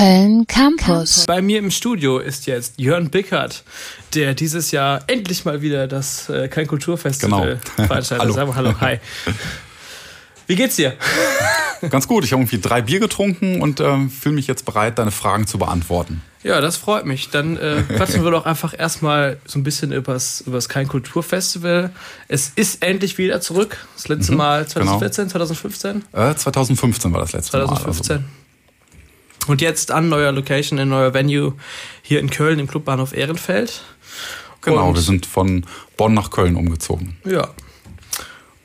Köln Campus. Bei mir im Studio ist jetzt Jörn Bickert, der dieses Jahr endlich mal wieder das äh, Kein Kulturfestival Genau. veranstaltet. Hallo. Sag mal Hallo, hi. Wie geht's dir? Ganz gut, ich habe irgendwie drei Bier getrunken und ähm, fühle mich jetzt bereit, deine Fragen zu beantworten. Ja, das freut mich. Dann äh, quatschen wir doch einfach erstmal so ein bisschen übers, übers Kein Kulturfestival. Es ist endlich wieder zurück. Das letzte Mhm, Mal 2014, 2015? Äh, 2015 war das letzte Mal. 2015. Und jetzt an neuer Location, in neuer Venue hier in Köln im Clubbahnhof Ehrenfeld. Genau, Und- wir sind von Bonn nach Köln umgezogen. Ja.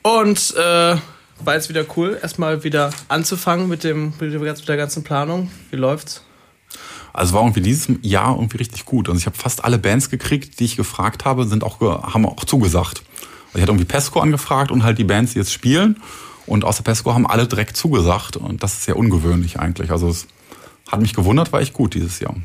Und äh, war jetzt wieder cool, erstmal wieder anzufangen mit, dem, mit, der ganzen Planung. Wie läuft's? Also war irgendwie dieses Jahr irgendwie richtig gut. Also ich habe fast alle Bands gekriegt, die ich gefragt habe, sind auch haben auch zugesagt. Also ich hatte irgendwie Pesco angefragt und halt die Bands, die jetzt spielen. Und außer Pesco haben alle direkt zugesagt. Und das ist sehr ungewöhnlich eigentlich. Also es hat mich gewundert, war echt gut dieses Jahr.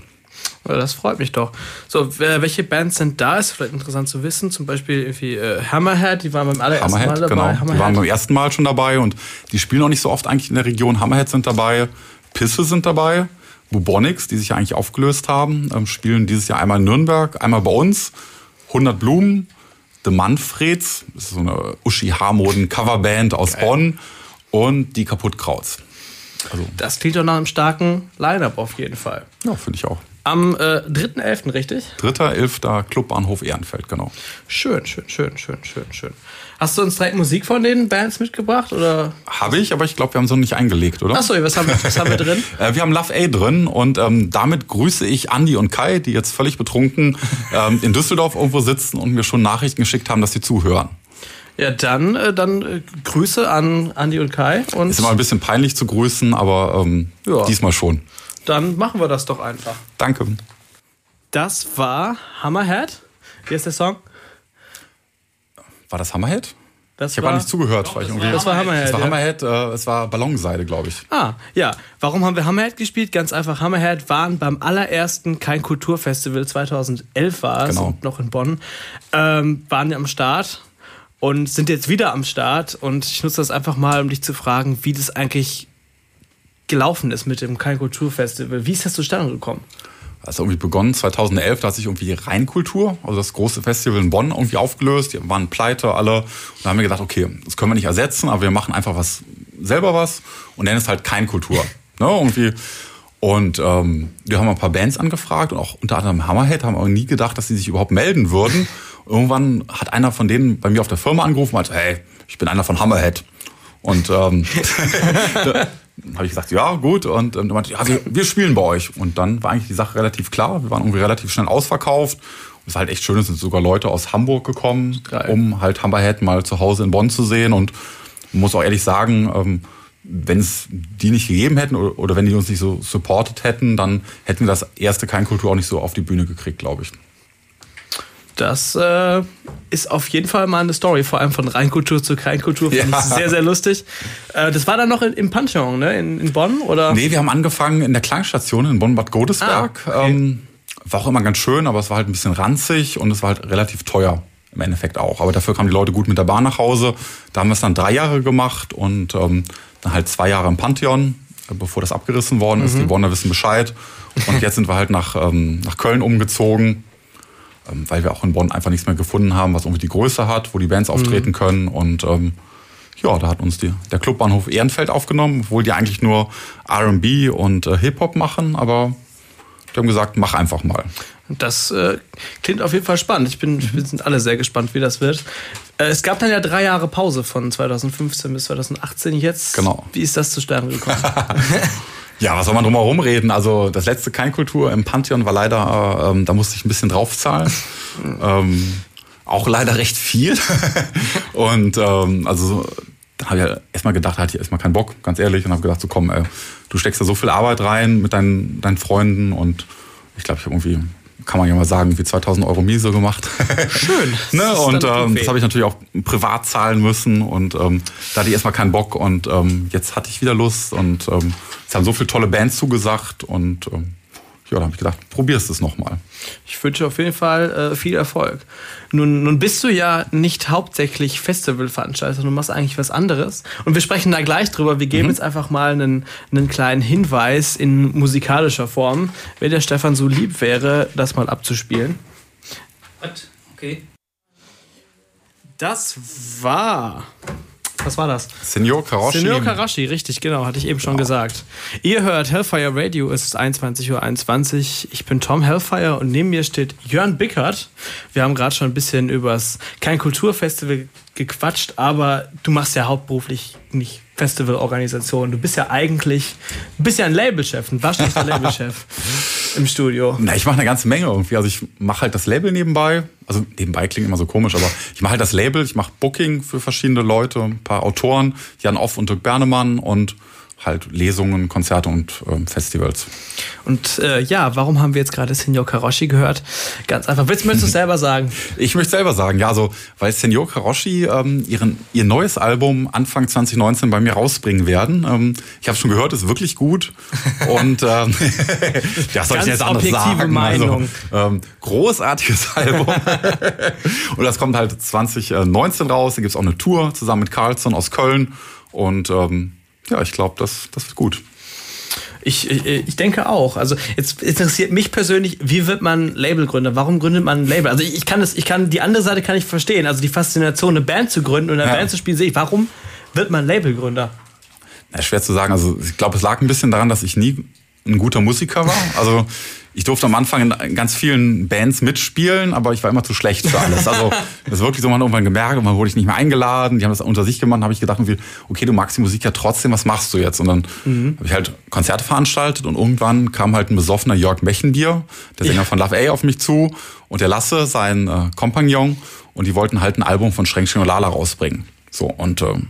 Ja, das freut mich doch. So, welche Bands sind da? Ist vielleicht interessant zu wissen. Zum Beispiel irgendwie äh, Hammerhead, die waren beim allerersten Mal Hammerhead, dabei. genau. Die waren beim ersten Mal schon dabei und die spielen auch nicht so oft eigentlich in der Region. Hammerhead sind dabei, Pisse sind dabei, Bubonics, die sich ja eigentlich aufgelöst haben, ähm, spielen dieses Jahr einmal in Nürnberg, einmal bei uns, 100 Blumen, The Manfreds, das ist so eine Uschi Harmoden Coverband aus Bonn und die Kaputtkrauts. Also, Das klingt doch nach einem starken Line-Up auf jeden Fall. ja, finde ich auch. Am äh, 3.11., richtig? Dritter, elfter Clubbahnhof Ehrenfeld, genau. Schön, schön, schön, schön, schön, schön. Hast du uns direkt Musik von den Bands mitgebracht? Oder? Habe ich, aber ich glaube, wir haben so nicht eingelegt, oder? Achso, was haben wir, was haben wir drin? Äh, wir haben Love A drin und ähm, damit grüße ich Andi und Kai, die jetzt völlig betrunken ähm, in Düsseldorf irgendwo sitzen und mir schon Nachrichten geschickt haben, dass sie zuhören. Ja, dann, äh, dann äh, Grüße an Andi und Kai. Und Ist immer ein bisschen peinlich zu grüßen, aber ähm, Ja. diesmal schon. dann machen wir das doch einfach. Danke. Das war Hammerhead. Wie ist der Song? War das Hammerhead? Das Ich habe gar nicht zugehört. weil ich irgendwie, das war Hammerhead, Es war ja. Hammerhead, äh, es war Ballonseide, glaube ich. Ah, ja. Warum haben wir Hammerhead gespielt? Ganz einfach, Hammerhead waren beim allerersten Kein Kulturfestival 2011 war es, Genau. noch in Bonn, ähm, waren ja am Start und sind jetzt wieder am Start und ich nutze das einfach mal, um dich zu fragen, wie das eigentlich gelaufen ist mit dem Kein Kulturfestival. Wie ist das zustande gekommen? Also irgendwie begonnen 2011, da hat sich irgendwie Rheinkultur, also das große Festival in Bonn, irgendwie aufgelöst. Die waren pleite alle. Und da haben wir gedacht, okay, das können wir nicht ersetzen, aber wir machen einfach was selber was und nennen es halt kein Kultur. ne, irgendwie. Und ähm, wir haben ein paar Bands angefragt und auch unter anderem Hammerhead, haben aber nie gedacht, dass sie sich überhaupt melden würden. Irgendwann hat einer von denen bei mir auf der Firma angerufen und meinte, hey, ich bin einer von Hammerhead. Und ähm, habe ich gesagt, ja, gut. Und ähm, er meinte, ja, wir, wir spielen bei euch. Und dann war eigentlich die Sache relativ klar. Wir waren irgendwie relativ schnell ausverkauft. Und es war halt echt schön, es sind sogar Leute aus Hamburg gekommen, Geil. um halt Hammerhead mal zu Hause in Bonn zu sehen. Und man muss auch ehrlich sagen, ähm, wenn es die nicht gegeben hätten oder, oder wenn die uns nicht so supportet hätten, dann hätten wir das erste Keinkultur auch nicht so auf die Bühne gekriegt, glaube ich. Das äh, ist auf jeden Fall mal eine Story, vor allem von Rheinkultur zu Kleinkultur. Finde Ja. ich sehr, sehr lustig. Äh, das war dann noch in, im Pantheon, ne? In, in Bonn, oder? Nee, wir haben angefangen in der Klangstation in Bonn-Bad Godesberg. Ah, okay. ähm, war auch immer ganz schön, aber es war halt ein bisschen ranzig und es war halt relativ teuer im Endeffekt auch. Aber dafür kamen die Leute gut mit der Bahn nach Hause. Da haben wir es dann drei Jahre gemacht und ähm, dann halt zwei Jahre im Pantheon, äh, bevor das abgerissen worden ist. Die Bonner wissen Bescheid. Und jetzt sind wir halt nach, ähm, nach Köln umgezogen, ähm, weil wir auch in Bonn einfach nichts mehr gefunden haben, was irgendwie die Größe hat, wo die Bands auftreten können. Und ähm, ja, da hat uns die, der Clubbahnhof Ehrenfeld aufgenommen, obwohl die eigentlich nur R&B und äh, Hip-Hop machen, aber die haben gesagt, mach einfach mal. Das äh, klingt auf jeden Fall spannend. Ich bin, wir sind alle sehr gespannt, wie das wird. Äh, es gab dann ja drei Jahre Pause von 2015 bis 2018 jetzt. Genau. Wie ist das zustande gekommen? Ja, was soll man drum herum reden? Also das letzte Keinkultur im Pantheon war leider, äh, ähm, da musste ich ein bisschen draufzahlen. ähm, auch leider recht viel. und ähm, also da habe ich ja erstmal gedacht, da hatte ich erstmal keinen Bock, ganz ehrlich, und habe gedacht, so komm, ey, du steckst da so viel Arbeit rein mit deinen, deinen Freunden und ich glaube, ich habe irgendwie, kann man ja mal sagen, wie 2000 Euro Miese gemacht. Schön. ne? Und ähm, das habe ich natürlich auch privat zahlen müssen und ähm, da hatte ich erstmal keinen Bock und ähm, jetzt hatte ich wieder Lust und ähm, es haben so viele tolle Bands zugesagt und ähm, ja, da habe ich gedacht, probierst es nochmal. Ich wünsche auf jeden Fall äh, viel Erfolg. Nun, nun bist du ja nicht hauptsächlich Festivalveranstalter, du machst eigentlich was anderes. Und wir sprechen da gleich drüber. Wir geben mhm. jetzt einfach mal einen, einen kleinen Hinweis in musikalischer Form, wenn der Stefan so lieb wäre, das mal abzuspielen. Okay. Das war was war das? Senior Karashi. Senior Karashi, richtig, genau, hatte ich eben schon genau. gesagt. Ihr hört Hellfire Radio, es ist 21.21 Uhr. 21. Ich bin Tom Hellfire und neben mir steht Jörn Bickert. Wir haben gerade schon ein bisschen übers Kein Kulturfestival gequatscht, aber du machst ja hauptberuflich nicht Festivalorganisation. Du bist ja eigentlich, du bist ja ein Labelchef, ein waschechter Labelchef im Studio. Na, ich mache eine ganze Menge irgendwie. Also ich mache halt das Label nebenbei. Also nebenbei klingt immer so komisch, aber ich mache halt das Label, ich mache Booking für verschiedene Leute, ein paar Autoren, Jan Off und Dirk Bernemann und halt Lesungen, Konzerte und ähm, Festivals. Und äh, ja, warum haben wir jetzt gerade Senior Karoshi gehört? Ganz einfach. Willst, möchtest du es selber sagen? Ich möchte selber sagen, ja, so, weil Senior Karoshi ähm, ihren, ihr neues Album Anfang 2019 bei mir rausbringen werden. Ähm, ich habe schon gehört, ist wirklich gut. Und ähm, ja, soll ich jetzt anders sagen? Also, Meinung. Also, ähm, großartiges Album. und das kommt halt 2019 raus. Da gibt's auch eine Tour zusammen mit Carlson aus Köln. Und ähm, ja, ich glaube, das, das wird gut. Ich, ich, ich denke auch. Also jetzt interessiert mich persönlich, wie wird man Labelgründer? Warum gründet man ein Label? Also ich, kann das, ich kann die andere Seite kann ich verstehen. Also die Faszination, eine Band zu gründen und eine ja. Band zu spielen, sehe ich. Warum wird man Labelgründer? Ja, schwer zu sagen. Also ich glaube, es lag ein bisschen daran, dass ich nie ein guter Musiker war. Also ich durfte am Anfang in ganz vielen Bands mitspielen, aber ich war immer zu schlecht für alles. Also das ist wirklich so, man irgendwann gemerkt, dann wurde ich nicht mehr eingeladen, die haben das unter sich gemacht, habe ich gedacht, okay, du magst die Musik ja trotzdem, was machst du jetzt? Und dann mhm. habe ich halt Konzerte veranstaltet und irgendwann kam halt ein besoffener Jörg Mechenbier, der Sänger ja. von Love A, auf mich zu und der Lasse, sein äh, Kompagnon, und die wollten halt ein Album von Schränk und Lala rausbringen. So, und ähm,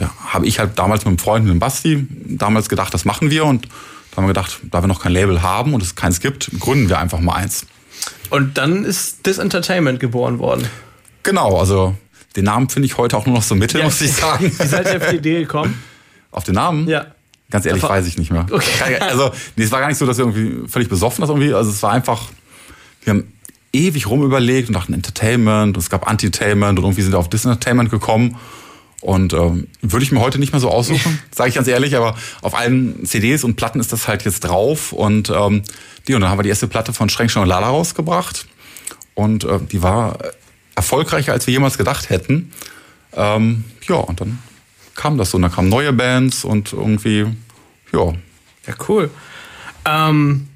ja, habe ich halt damals mit einem Freund, mit dem Basti, damals gedacht, das machen wir und da haben wir gedacht, da wir noch kein Label haben und es keins gibt, gründen wir einfach mal eins. Und dann ist This Entertainment geboren worden. Genau, also den Namen finde ich heute auch nur noch so mittel, ja. muss ich sagen. Wie seid ihr auf die Idee gekommen? Auf den Namen? Ja. Ganz ehrlich, weiß ich nicht mehr. Okay. Also, nee, es war gar nicht so, dass wir irgendwie völlig besoffen das irgendwie. Also, es war einfach, wir haben ewig rumüberlegt und dachten Entertainment und es gab Entertainment und irgendwie sind wir auf Disentertainment gekommen. Und ähm, würde ich mir heute nicht mehr so aussuchen, sage ich ganz ehrlich, aber auf allen CDs und Platten ist das halt jetzt drauf. Und ähm, die, und dann haben wir die erste Platte von Schränkchen und Lala rausgebracht. Und äh, die war erfolgreicher, als wir jemals gedacht hätten. Ähm, ja, und dann kam das so. Und dann kamen neue Bands und irgendwie, ja. Ja, cool. Ähm,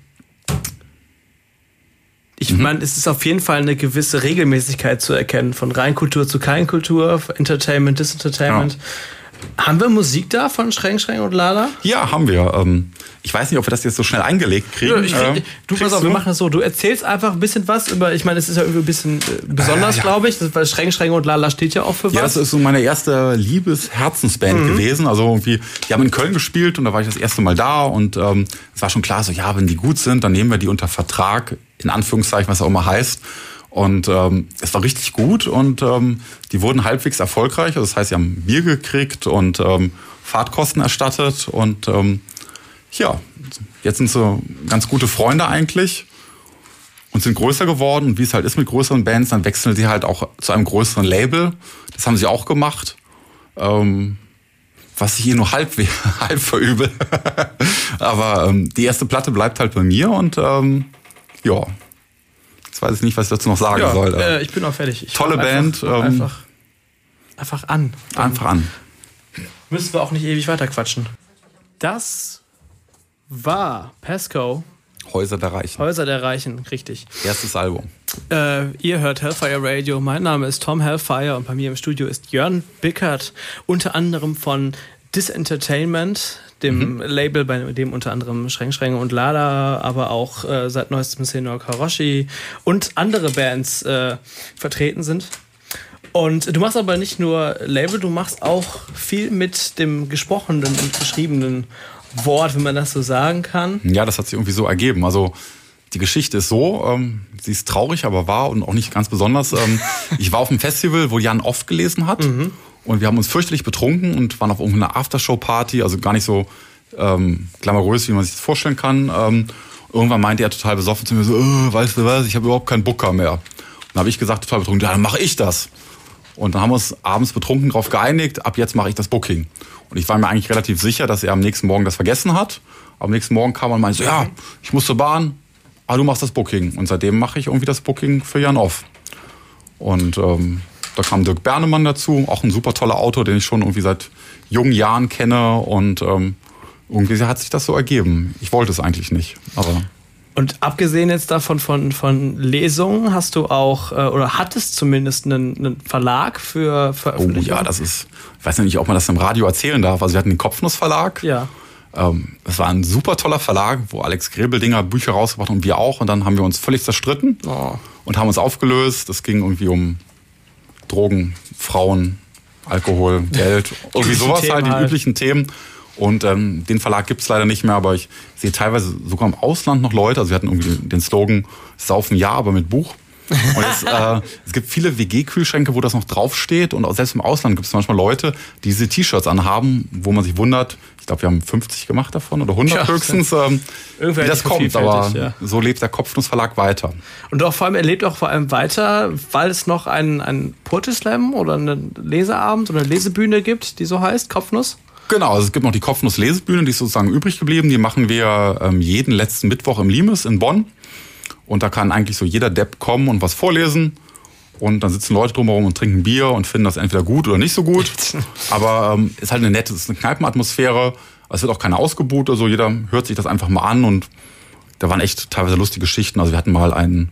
ich mhm. meine, es ist auf jeden Fall eine gewisse Regelmäßigkeit zu erkennen, von Reinkultur zu Keinkultur, Entertainment, Disentertainment. Ja. Haben wir Musik da von Schränk, Schränk und Lala? Ja, haben wir. Ähm, ich weiß nicht, ob wir das jetzt so schnell eingelegt kriegen. Ich, ich, du, pass auf, wir machen das so. Du erzählst einfach ein bisschen was über, ich meine, es ist ja irgendwie ein bisschen besonders, äh, ja. glaube ich, weil Schränk, Schränk und Lala steht ja auch für was. Ja, das ist so meine erste Liebes-Herzensband mhm. gewesen. Also irgendwie, die haben in Köln gespielt und da war ich das erste Mal da und ähm, es war schon klar, so, ja, wenn die gut sind, dann nehmen wir die unter Vertrag, in Anführungszeichen, was auch immer heißt. Und ähm, es war richtig gut und ähm, die wurden halbwegs erfolgreich. Also das heißt, sie haben Bier gekriegt und ähm, Fahrtkosten erstattet. Und ähm, ja, jetzt sind sie ganz gute Freunde eigentlich und sind größer geworden. Und wie es halt ist mit größeren Bands, dann wechseln sie halt auch zu einem größeren Label. Das haben sie auch gemacht. Ähm, was ich hier nur halb, halb verübel. Aber ähm, die erste Platte bleibt halt bei mir und ähm, ja, Jetzt weiß ich nicht, was ich dazu noch sagen ja, soll. Äh, ich bin auch fertig. Ich Tolle Band. Einfach, ähm, einfach, einfach an. Einfach an. Müssen wir auch nicht ewig weiter quatschen. Das war Pesco. Häuser der Reichen. Häuser der Reichen, richtig. Erstes Album. Äh, ihr hört Hellfire Radio. Mein Name ist Tom Hellfire und bei mir im Studio ist Jörn Bickert, unter anderem von Disentertainment, dem mhm. Label, bei dem unter anderem Schränk Schränke und Lala, aber auch äh, seit neuestem Senor Karoshi und andere Bands äh, vertreten sind. Und du machst aber nicht nur Label, du machst auch viel mit dem gesprochenen und geschriebenen Wort, wenn man das so sagen kann. Ja, das hat sich irgendwie so ergeben. Also die Geschichte ist so, ähm, sie ist traurig, aber wahr und auch nicht ganz besonders. Ähm, ich war auf einem Festival, wo Jan oft gelesen hat. Mhm. Und wir haben uns fürchterlich betrunken und waren auf irgendeiner Aftershow-Party, also gar nicht so ähm, glamourös, wie man sich das vorstellen kann. Ähm, Irgendwann meinte er total besoffen zu mir so, oh, weißt du was, ich habe überhaupt keinen Booker mehr. Und dann habe ich gesagt, total betrunken, ja, dann mache ich das. Und dann haben wir uns abends betrunken darauf geeinigt, ab jetzt mache ich das Booking. Und ich war mir eigentlich relativ sicher, dass er am nächsten Morgen das vergessen hat. Am nächsten Morgen kam er und meinte so, ja, ich muss zur Bahn, aber du machst das Booking. Und seitdem mache ich irgendwie das Booking für Jan Off. Und ähm, da kam Dirk Bernemann dazu, auch ein super toller Autor, den ich schon irgendwie seit jungen Jahren kenne. Und ähm, irgendwie hat sich das so ergeben. Ich wollte es eigentlich nicht, aber und abgesehen jetzt davon von, von Lesungen, hast du auch, äh, oder hattest zumindest einen, einen Verlag für Veröffentlichung? Oh ja, das ist, ich weiß nicht, ob man das im Radio erzählen darf. Also wir hatten den Kopfnuss-Verlag. Ja. Ähm, das war ein super toller Verlag, wo Alex Grebeldinger Bücher rausgebracht hat und wir auch. Und dann haben wir uns völlig zerstritten oh. und haben uns aufgelöst. Es ging irgendwie um Drogen, Frauen, Alkohol, Geld, irgendwie sowas halt, die halt. üblichen Themen. Und ähm, den Verlag gibt es leider nicht mehr, aber ich sehe teilweise sogar im Ausland noch Leute. Also wir hatten irgendwie den Slogan Saufen ja, aber mit Buch. Und es, äh, es gibt viele WG-Kühlschränke, wo das noch draufsteht. Und auch selbst im Ausland gibt es manchmal Leute, die diese T-Shirts anhaben, wo man sich wundert, ich glaube, wir haben 50 gemacht davon oder 100 ja, höchstens, ähm, wie das kommt. Aber ja. so lebt der Kopfnussverlag weiter. Und auch vor allem, er lebt auch vor allem weiter, weil es noch einen, einen Poetry-Slam oder einen Leseabend oder eine Lesebühne gibt, die so heißt, Kopfnuss. Genau, also es gibt noch die Kopfnuss-Lesebühne, die ist sozusagen übrig geblieben. Die machen wir ähm, jeden letzten Mittwoch im Limes in Bonn. Und da kann eigentlich so jeder Depp kommen und was vorlesen. Und dann sitzen Leute drumherum und trinken Bier und finden das entweder gut oder nicht so gut. Aber ähm, ist halt eine nette, ist eine Kneipenatmosphäre. Es wird auch keine ausgebucht oder so. Jeder hört sich das einfach mal an und da waren echt teilweise lustige Geschichten. Also wir hatten mal einen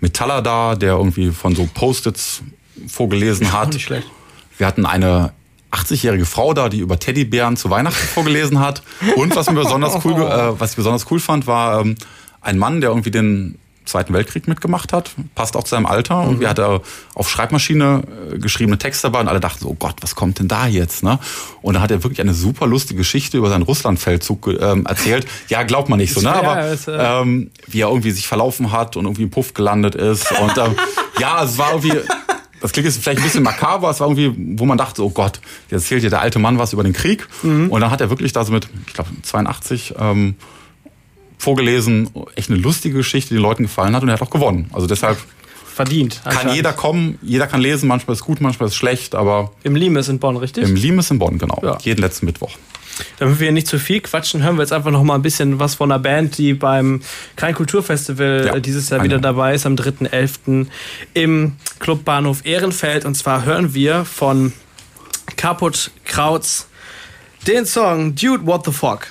Metaller da, der irgendwie von so Post-its vorgelesen hat. Nicht schlecht. Wir hatten eine 80-jährige Frau da, die über Teddybären zu Weihnachten vorgelesen hat. Und was mir besonders cool, äh, was ich besonders cool fand, war ähm, ein Mann, der irgendwie den Zweiten Weltkrieg mitgemacht hat, passt auch zu seinem Alter. Und wir hatten auf Schreibmaschine äh, geschriebene Texte dabei und alle dachten so, oh Gott, was kommt denn da jetzt? Ne? Und dann hat er wirklich eine super lustige Geschichte über seinen Russlandfeldzug ähm, erzählt. Ja, glaubt man nicht so, ne? Aber äh, ähm, wie er irgendwie sich verlaufen hat und irgendwie im Puff gelandet ist. Und ähm, ja, es war irgendwie das klingt jetzt vielleicht ein bisschen makaber, es war irgendwie, wo man dachte, oh Gott, jetzt erzählt hier der alte Mann was über den Krieg. Mhm. Und dann hat er wirklich da so mit, ich glaube, 82 ähm, vorgelesen, echt eine lustige Geschichte, die den Leuten gefallen hat und er hat auch gewonnen. Also deshalb verdient. Kann jeder kommen, jeder kann lesen, manchmal ist gut, manchmal ist schlecht, aber. Im Limes in Bonn, richtig? Im Limes in Bonn, genau. Ja. Jeden letzten Mittwoch. Damit wir nicht zu viel quatschen, hören wir jetzt einfach noch mal ein bisschen was von einer Band, die beim Kein Kulturfestival ja, dieses Jahr wieder dabei ist, am 3.11. im Club Bahnhof Ehrenfeld. Und zwar hören wir von Kaput Krauts den Song Dude, What the Fuck.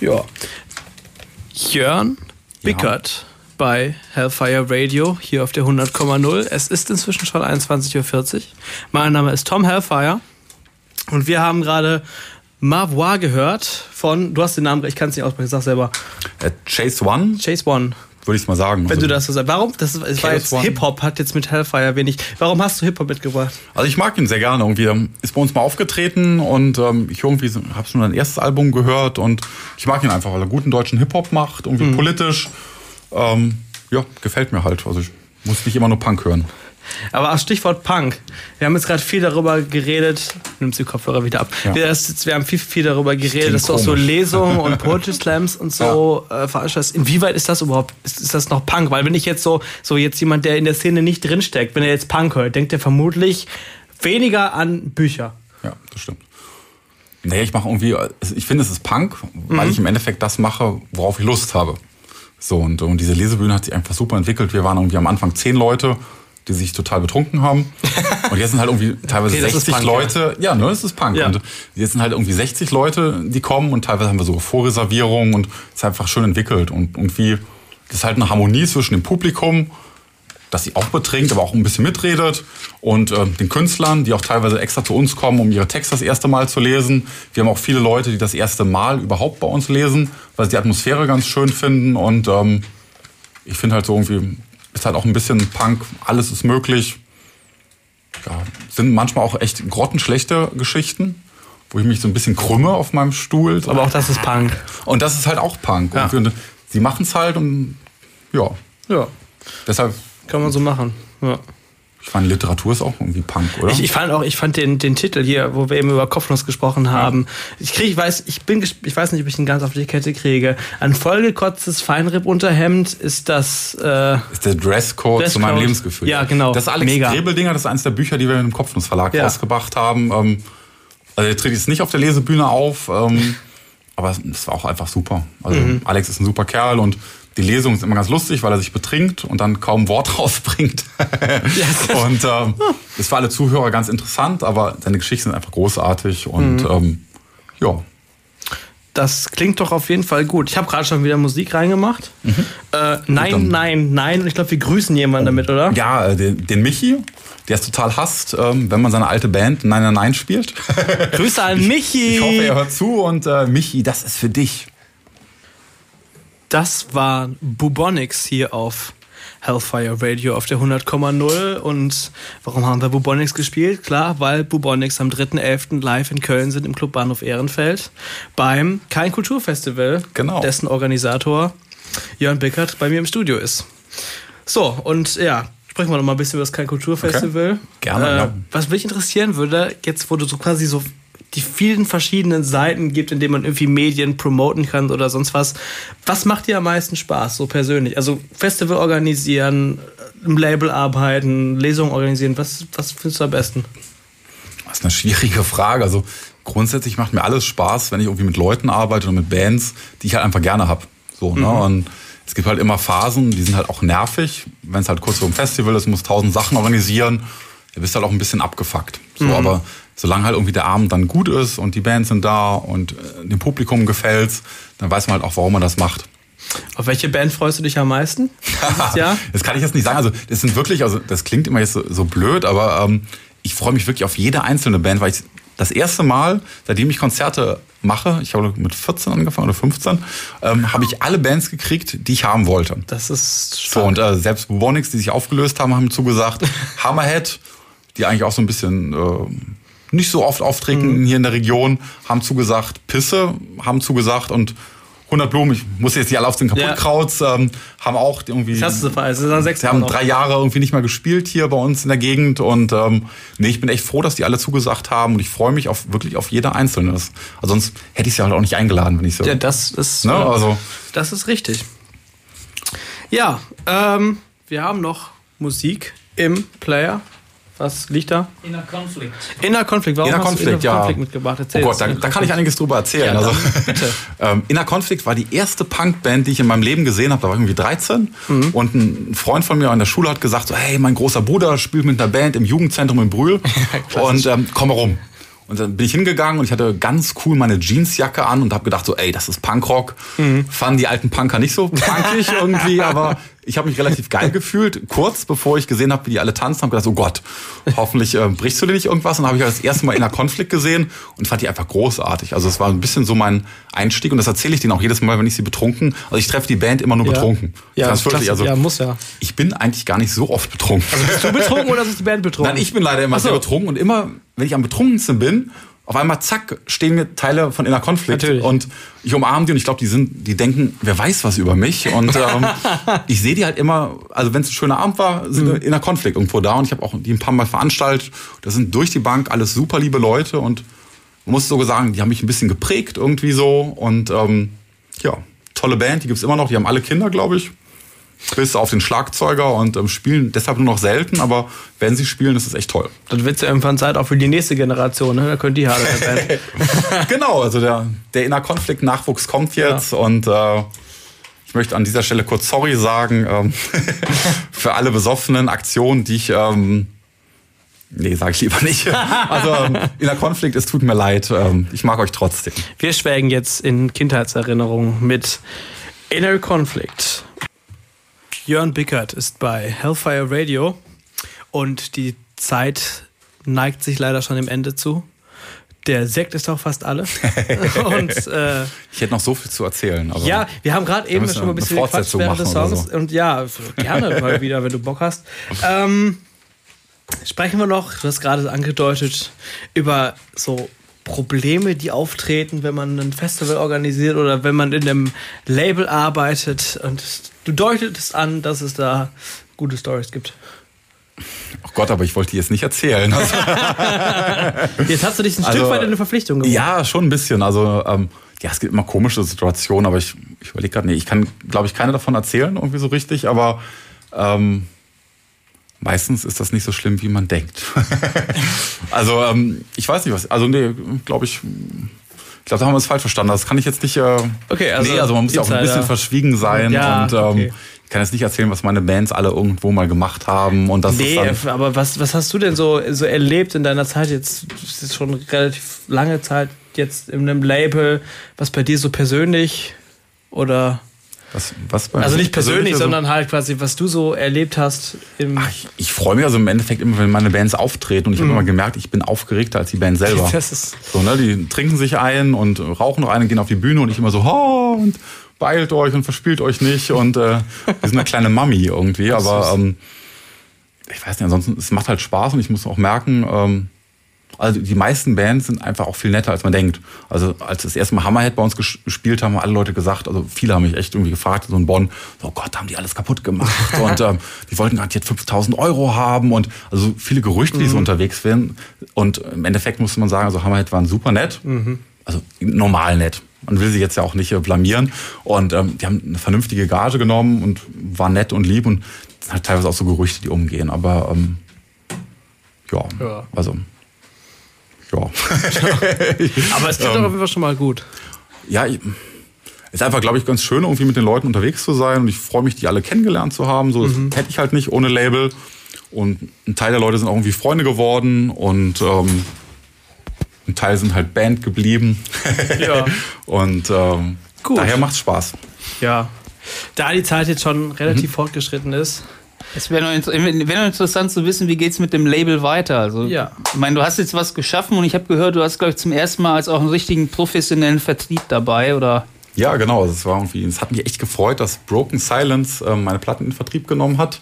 Ja. Jörn Bickert. Ja bei Hellfire Radio hier auf der 100,0. Es ist inzwischen schon 21.40 Uhr. Mein Name ist Tom Hellfire. Und wir haben gerade Mavois gehört von, du hast den Namen, ich kann es nicht aussprechen, sag selber. Äh, Chase One? Chase One. Würde ich mal sagen. Wenn also, du das so sagst. Warum? Das ist, war jetzt Hip-Hop, hat jetzt mit Hellfire wenig. Warum hast du Hip-Hop mitgebracht? Also ich mag ihn sehr gerne. Irgendwie ist bei uns mal aufgetreten und ähm, ich irgendwie habe schon ein erstes Album gehört und ich mag ihn einfach, weil er guten deutschen Hip-Hop macht, irgendwie mhm. politisch. Ähm, ja, gefällt mir halt. Also ich muss nicht immer nur Punk hören. Aber Stichwort Punk. Wir haben jetzt gerade viel darüber geredet. Nimmst die Kopfhörer wieder ab. Ja. Wir, das, wir, haben viel, viel darüber geredet, dass du auch so Lesungen und Poetry Slams und so ja. äh, veranstaltest. Inwieweit ist das überhaupt? Ist, ist, das noch Punk? Weil wenn ich jetzt so, so jetzt jemand, der in der Szene nicht drinsteckt, wenn er jetzt Punk hört, denkt er vermutlich weniger an Bücher. Ja, das stimmt. Naja, ich mache irgendwie, ich finde, es ist Punk, weil mhm. ich im Endeffekt das mache, worauf ich Lust habe. So, und, und diese Lesebühne hat sich einfach super entwickelt. Wir waren irgendwie am Anfang zehn Leute die sich total betrunken haben. Und jetzt sind halt irgendwie teilweise okay, 60 Punk, Leute. Ja, ja ne, das ist Punk. Ja. Und jetzt sind halt irgendwie 60 Leute, die kommen und teilweise haben wir so Vorreservierungen und es ist einfach schön entwickelt. Und irgendwie ist halt eine Harmonie zwischen dem Publikum, das sie auch betrinkt, aber auch ein bisschen mitredet und äh, den Künstlern, die auch teilweise extra zu uns kommen, um ihre Texte das erste Mal zu lesen. Wir haben auch viele Leute, die das erste Mal überhaupt bei uns lesen, weil sie die Atmosphäre ganz schön finden und ähm, ich finde halt so irgendwie ist halt auch ein bisschen Punk, alles ist möglich. Ja, sind manchmal auch echt grottenschlechte Geschichten, wo ich mich so ein bisschen krümme auf meinem Stuhl. Aber auch das ist Punk. Und das ist halt auch Punk. Ja. Und sie machen es halt und ja. Ja. Deshalb. Kann man so machen. Ja. Ich fand Literatur ist auch irgendwie Punk, oder? Ich, ich fand auch, ich fand den, den Titel hier, wo wir eben über Kopfnuss gesprochen haben. Ich kriege, ich weiß, ich bin, ich weiß nicht, ob ich ihn ganz auf die Kette kriege. Ein vollgekotztes Feinripp-Unterhemd ist das. Äh, ist der Dresscode zu meinem Dresscode. Lebensgefühl. Ja, genau. Das ist Alex Mega. Grebeldinger, das ist eines der Bücher, die wir im Kopfnussverlag Ja. rausgebracht haben. Ähm, also der tritt jetzt nicht auf der Lesebühne auf, ähm, aber es war auch einfach super. Also Mhm. Alex ist ein super Kerl und die Lesung ist immer ganz lustig, weil er sich betrinkt und dann kaum ein Wort rausbringt. und ähm, ist für alle Zuhörer ganz interessant, aber seine Geschichten sind einfach großartig und Mhm. ähm, ja. das klingt doch auf jeden Fall gut. Ich habe gerade schon wieder Musik reingemacht. Mhm. Äh, nein, dann- nein, nein. Und ich glaube, wir grüßen jemanden damit, oder? Ja, äh, den, den Michi, der es total hasst, ähm, wenn man seine alte Band Nein, Nein, Nein spielt. Grüße an Michi. Ich hoffe, er hört zu und äh, Michi, das ist für dich. Das war Bubonics hier auf Hellfire Radio auf der 100,0. Und warum haben wir Bubonics gespielt? Klar, weil Bubonics am 3.11. live in Köln sind im Club Bahnhof Ehrenfeld beim Kein Kulturfestival, Genau. dessen Organisator Jörn Bickert bei mir im Studio ist. So, und ja, sprechen wir noch mal ein bisschen über das Kein Kulturfestival. Okay. Gerne, Äh. Was mich interessieren würde, jetzt wo du so quasi so die vielen verschiedenen Seiten gibt, in denen man irgendwie Medien promoten kann oder sonst was. Was macht dir am meisten Spaß, so persönlich? Also Festival organisieren, im Label arbeiten, Lesungen organisieren, was, was findest du am besten? Das ist eine schwierige Frage. Also grundsätzlich macht mir alles Spaß, wenn ich irgendwie mit Leuten arbeite und mit Bands, die ich halt einfach gerne hab. So, ne? Und es gibt halt immer Phasen, die sind halt auch nervig. Wenn es halt kurz vor dem Festival ist, muss tausend Sachen organisieren, du bist halt auch ein bisschen abgefuckt. So, aber solange halt irgendwie der Abend dann gut ist und die Bands sind da und äh, dem Publikum gefällt's, dann weiß man halt auch, warum man das macht. Auf welche Band freust du dich am meisten? Das kann ich jetzt nicht sagen. Also das sind wirklich, also das klingt immer jetzt so, so blöd, aber ähm, ich freue mich wirklich auf jede einzelne Band, weil ich das erste Mal, seitdem ich Konzerte mache, ich habe mit 14 angefangen oder 15, ähm, habe ich alle Bands gekriegt, die ich haben wollte. Das ist So, stark. und äh, selbst Bubonics, die sich aufgelöst haben, haben zugesagt. Hammerhead, die eigentlich auch so ein bisschen äh, nicht so oft auftreten hier in der Region, haben zugesagt. Pisse haben zugesagt und 100 Blumen, ich muss jetzt nicht alle auf den Kaputtkrauts, ähm, haben auch irgendwie... Das hast du verfallen. Das ist sechs Sie haben drei Jahre irgendwie nicht mehr gespielt hier bei uns in der Gegend und ähm, nee, ich bin echt froh, dass die alle zugesagt haben und ich freue mich auf wirklich auf jede einzelne. Das, also sonst hätte ich sie halt auch nicht eingeladen, wenn ich so. Ja, das ist, ne? Also das ist richtig. Ja, ähm, wir haben noch Musik im Player. Was liegt da? Inner Conflict. Inner Konflikt. Warum Inner hast Konflikt, du Inner ja. Konflikt mitgebracht? Oh Erzähl Gott, uns. da, da kann ich einiges drüber erzählen. Ja, also, ähm, Inner Konflikt war die erste Punkband, die ich in meinem Leben gesehen habe. Da war ich irgendwie 13 Mhm. und ein Freund von mir an der Schule hat gesagt: so, Hey, mein großer Bruder spielt mit einer Band im Jugendzentrum in Brühl und ähm, komm mal rum. Und dann bin ich hingegangen und ich hatte ganz cool meine Jeansjacke an und habe gedacht so, ey, das ist Punkrock. Mhm. Fanden die alten Punker nicht so punkig irgendwie, aber ich habe mich relativ geil gefühlt. Kurz bevor ich gesehen habe, wie die alle tanzen, habe gedacht, oh Gott, hoffentlich äh, brichst du dir nicht irgendwas. Und dann habe ich das erste Mal in der Konflikt gesehen und fand die einfach großartig. Also es war ein bisschen so mein Einstieg und das erzähle ich denen auch jedes Mal, wenn ich sie betrunken. Also ich treffe die Band immer nur Ja. betrunken. Ja, das wirklich, also ja, muss ja. ich bin eigentlich gar nicht so oft betrunken. Bist du betrunken oder ist die Band betrunken? Nein, ich bin leider immer so. sehr betrunken und immer, wenn ich am betrunkensten bin, auf einmal zack, stehen mir Teile von Inner Konflikt Natürlich. und ich umarme die und ich glaube, die sind, die denken, wer weiß was über mich und ähm, ich sehe die halt immer, also wenn es ein schöner Abend war, sind Mhm. Inner Konflikt irgendwo da und ich habe auch die ein paar Mal veranstaltet. Das sind durch die Bank alles super liebe Leute und man muss sogar sagen, die haben mich ein bisschen geprägt irgendwie so und ähm, ja, tolle Band, die gibt's immer noch, die haben alle Kinder, glaube ich bis auf den Schlagzeuger und ähm, spielen deshalb nur noch selten, aber wenn sie spielen, ist es echt toll. Dann wird es ja irgendwann Zeit auch für die nächste Generation. Ne? Da können die harte Band. genau, also der, der Innerkonflikt-Nachwuchs kommt jetzt und äh, ich möchte an dieser Stelle kurz sorry sagen ähm, für alle besoffenen Aktionen, die ich. Ähm, nee, sage ich lieber nicht. Also ähm, Innerkonflikt, es tut mir leid. Ähm, ich mag euch trotzdem. Wir schwelgen jetzt in Kindheitserinnerungen mit Inner Conflict. Jörn Bickert ist bei Hellfire Radio und die Zeit neigt sich leider schon dem Ende zu. Der Sekt ist auch fast alle. und äh, Ich hätte noch so viel zu erzählen. Aber ja, wir haben gerade eben schon mal ein bisschen gequatscht während des Songs. so. Und ja, gerne mal wieder, wenn du Bock hast. Ähm, sprechen wir noch, du hast gerade angedeutet, über so Probleme, die auftreten, wenn man ein Festival organisiert oder wenn man in einem Label arbeitet. Und du deutetest an, dass es da gute Stories gibt. Oh Gott, aber ich wollte die jetzt nicht erzählen. Also, Jetzt hast du dich ein Also, Stück weit in eine Verpflichtung gemacht. ja, schon ein bisschen. Also ähm, ja, es gibt immer komische Situationen, aber ich, ich überlege gerade, nee, ich kann, glaube ich, keine davon erzählen, irgendwie so richtig, aber ähm, meistens ist das nicht so schlimm, wie man denkt. also ähm, ich weiß nicht was, also nee, glaube ich, ich glaube, da haben wir es falsch verstanden. Das kann ich jetzt nicht. Äh, Okay, also nee, also man muss ja auch ein bisschen verschwiegen sein Ja, und ähm, okay. ich kann jetzt nicht erzählen, was meine Bands alle irgendwo mal gemacht haben und das Nee, ist dann, aber was, was hast du denn so, so erlebt in deiner Zeit jetzt? Das ist schon relativ lange Zeit jetzt in einem Label. Was bei dir so persönlich oder was, was also nicht persönlich, also- sondern halt quasi was du so erlebt hast im Ach, ich, ich freue mich also im Endeffekt immer, wenn meine Bands auftreten und ich habe immer gemerkt, ich bin aufgeregter als die Band selber. Mhm. Das ist So, ne, die trinken sich ein und rauchen noch einen, gehen auf die Bühne und ich immer so, oh, und beeilt euch und verspielt euch nicht und äh, wir sind eine kleine Mami irgendwie, aber ähm, ich weiß nicht, ansonsten, es macht halt Spaß und ich muss auch merken, ähm, also die meisten Bands sind einfach auch viel netter, als man denkt. Also als das erste Mal Hammerhead bei uns ges- gespielt haben, haben alle Leute gesagt, also viele haben mich echt irgendwie gefragt, so in Bonn, oh Gott, haben die alles kaputt gemacht und ähm, die wollten garantiert 5000 Euro haben und also viele Gerüchte, die so unterwegs wären und im Endeffekt musste man sagen, also Hammerhead waren super nett, also normal nett. Man will sie jetzt ja auch nicht äh, blamieren und ähm, die haben eine vernünftige Gage genommen und waren nett und lieb und es sind halt teilweise auch so Gerüchte, die umgehen, aber ähm, ja, Ja. also ja. aber es klingt doch auf jeden Fall schon mal gut. ja, ich, ist einfach, glaube ich, ganz schön, irgendwie mit den Leuten unterwegs zu sein. Und ich freue mich, die alle kennengelernt zu haben. So, das hätte ich halt nicht ohne Label. Und ein Teil der Leute sind auch irgendwie Freunde geworden und ähm, ein Teil sind halt Band geblieben. Ja. und ähm, daher macht's Spaß. Ja. Da die Zeit jetzt schon relativ fortgeschritten ist. Es wäre noch, wäre noch interessant zu wissen, wie geht's mit dem Label weiter. Also, Ja. Ich meine, du hast jetzt was geschaffen und ich habe gehört, du hast, glaube ich, zum ersten Mal als auch einen richtigen professionellen Vertrieb dabei, oder? Ja, genau. Also es war irgendwie, es hat mich echt gefreut, dass Broken Silence ähm, meine Platten in Vertrieb genommen hat.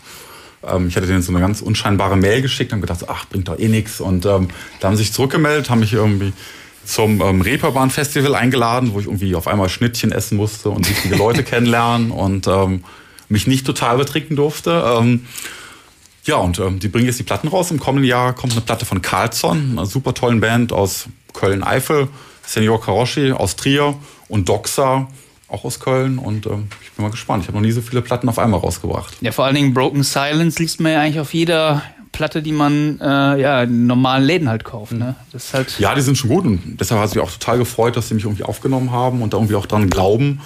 Ähm, ich hatte denen so eine ganz unscheinbare Mail geschickt und gedacht, ach, bringt doch eh nichts. Und ähm, da haben sie sich zurückgemeldet, haben mich irgendwie zum ähm, Reeperbahn Festival eingeladen, wo ich irgendwie auf einmal Schnittchen essen musste und wichtige Leute kennenlernen und ähm, mich nicht total betrinken durfte. Ähm, ja, und ähm, die bringen jetzt die Platten raus. Im kommenden Jahr kommt eine Platte von Carlson, einer super tollen Band aus Köln-Eifel, Senior Karoshi aus Trier und Doxa auch aus Köln. Und ähm, ich bin mal gespannt. Ich habe noch nie so viele Platten auf einmal rausgebracht. Ja, vor allen Dingen Broken Silence liest man ja eigentlich auf jeder Platte, die man äh, ja, in normalen Läden halt kauft. Ne? Das halt. Ja, die sind schon gut und deshalb hat es mich auch total gefreut, dass sie mich irgendwie aufgenommen haben und da irgendwie auch dran glauben.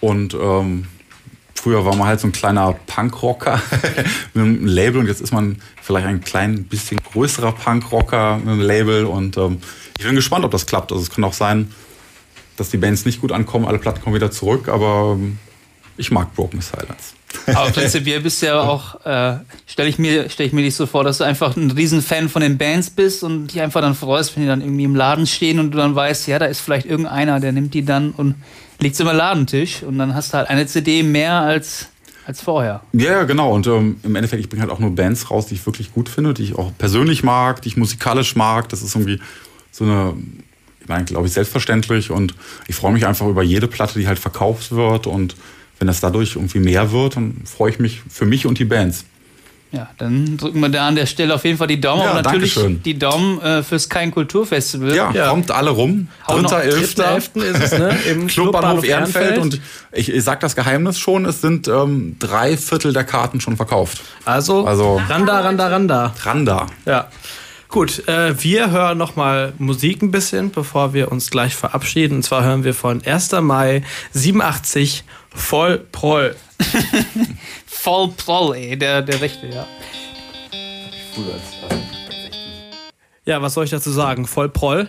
Und ähm, früher war man halt so ein kleiner Punkrocker mit einem Label und jetzt ist man vielleicht ein klein bisschen größerer Punkrocker mit einem Label und ähm, ich bin gespannt, ob das klappt. Also es kann auch sein, dass die Bands nicht gut ankommen, alle Platten kommen wieder zurück, aber ähm, ich mag Broken Silence. Aber prinzipiell bist du ja auch, äh, stelle ich, mir stell ich mir dich so vor, dass du einfach ein Riesenfan von den Bands bist und dich einfach dann freust, wenn die dann irgendwie im Laden stehen und du dann weißt, ja, da ist vielleicht irgendeiner, der nimmt die dann und legt sie im Ladentisch und dann hast du halt eine CD mehr als, als vorher. Ja, ja, genau. Und ähm, im Endeffekt, ich bringe halt auch nur Bands raus, die ich wirklich gut finde, die ich auch persönlich mag, die ich musikalisch mag. Das ist irgendwie so eine, ich meine, glaube ich, selbstverständlich. Und ich freue mich einfach über jede Platte, die halt verkauft wird. Und wenn das dadurch irgendwie mehr wird, dann freue ich mich für mich und die Bands. Ja, dann drücken wir da an der Stelle auf jeden Fall die Daumen. Ja, und natürlich Dankeschön. die Daumen äh, fürs Kein Kulturfestival. Ja, Ja. kommt alle rum. 3.11. 3.11. ist es, ne? Im Clubbahnhof Ehrenfeld. Ehrenfeld. Und ich, ich sag das Geheimnis schon, es sind ähm, drei Viertel der Karten schon verkauft. Also, Also- Randa, Randa, Randa. Randa. Ja. Gut, äh, wir hören noch mal Musik ein bisschen, bevor wir uns gleich verabschieden. Und zwar hören wir von 1. Mai 87 Voll Proll. Voll Proll, ey, der, der Rechte, ja. Ja, was soll ich dazu sagen? Voll Proll.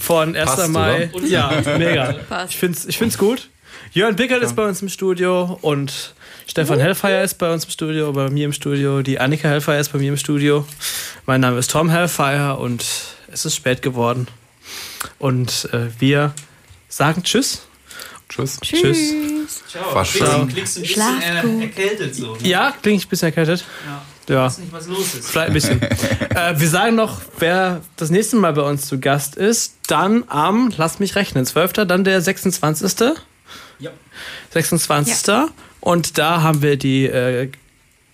Von 1. Passt, Mai. Ja, mega. Passt. Ich find's, ich find's gut. Jörn Bickert ist bei uns im Studio und Stefan Hellfeier ist bei uns im Studio, bei mir im Studio. Die Annika Hellfeier ist bei mir im Studio. Mein Name ist Tom Hellfeier und es ist spät geworden. Und äh, wir sagen Tschüss. Tschüss. Tschüss. War schön. Klingst du ein Schlaf gut. erkältet so. ne? Ja, klinge ich ein bisschen erkältet. Ja. nicht, was los ist. Vielleicht ein bisschen. äh, wir sagen noch, wer das nächste Mal bei uns zu Gast ist, dann am, lasst mich rechnen, 12. dann der 26. Ja. 26. Und da haben wir die äh,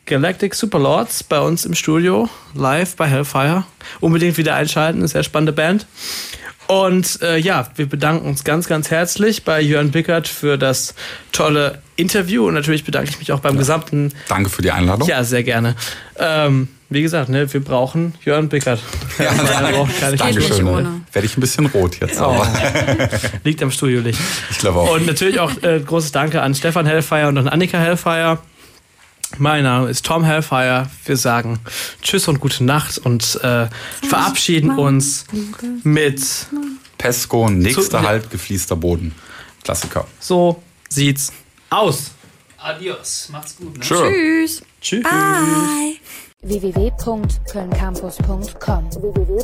Galactic Superlords bei uns im Studio, live bei Hellfire. Unbedingt wieder einschalten, eine sehr spannende Band. Und äh, ja, wir bedanken uns ganz, ganz herzlich bei Jörn Bickert für das tolle Interview und natürlich bedanke ich mich auch beim ja. gesamten. Danke für die Einladung. Ja, sehr gerne. Ähm, wie gesagt, ne, wir brauchen Jörn Bickert. Ja, ja, Dankeschön. Ne? Werde ich ein bisschen rot jetzt. Oh. Liegt am Studiolicht. Ich glaube auch. Und natürlich auch äh, großes Danke an Stefan Hellfire und an Annika Hellfire. Mein Name ist Tom Hellfire. Wir sagen Tschüss und gute Nacht und äh, verabschieden uns mit Pesco, nächster Halt, gefließter Boden. Klassiker. So sieht's aus. Adios. Macht's gut. Ne? Tschüss. Tschüss. Bye. www.kölncampus.com www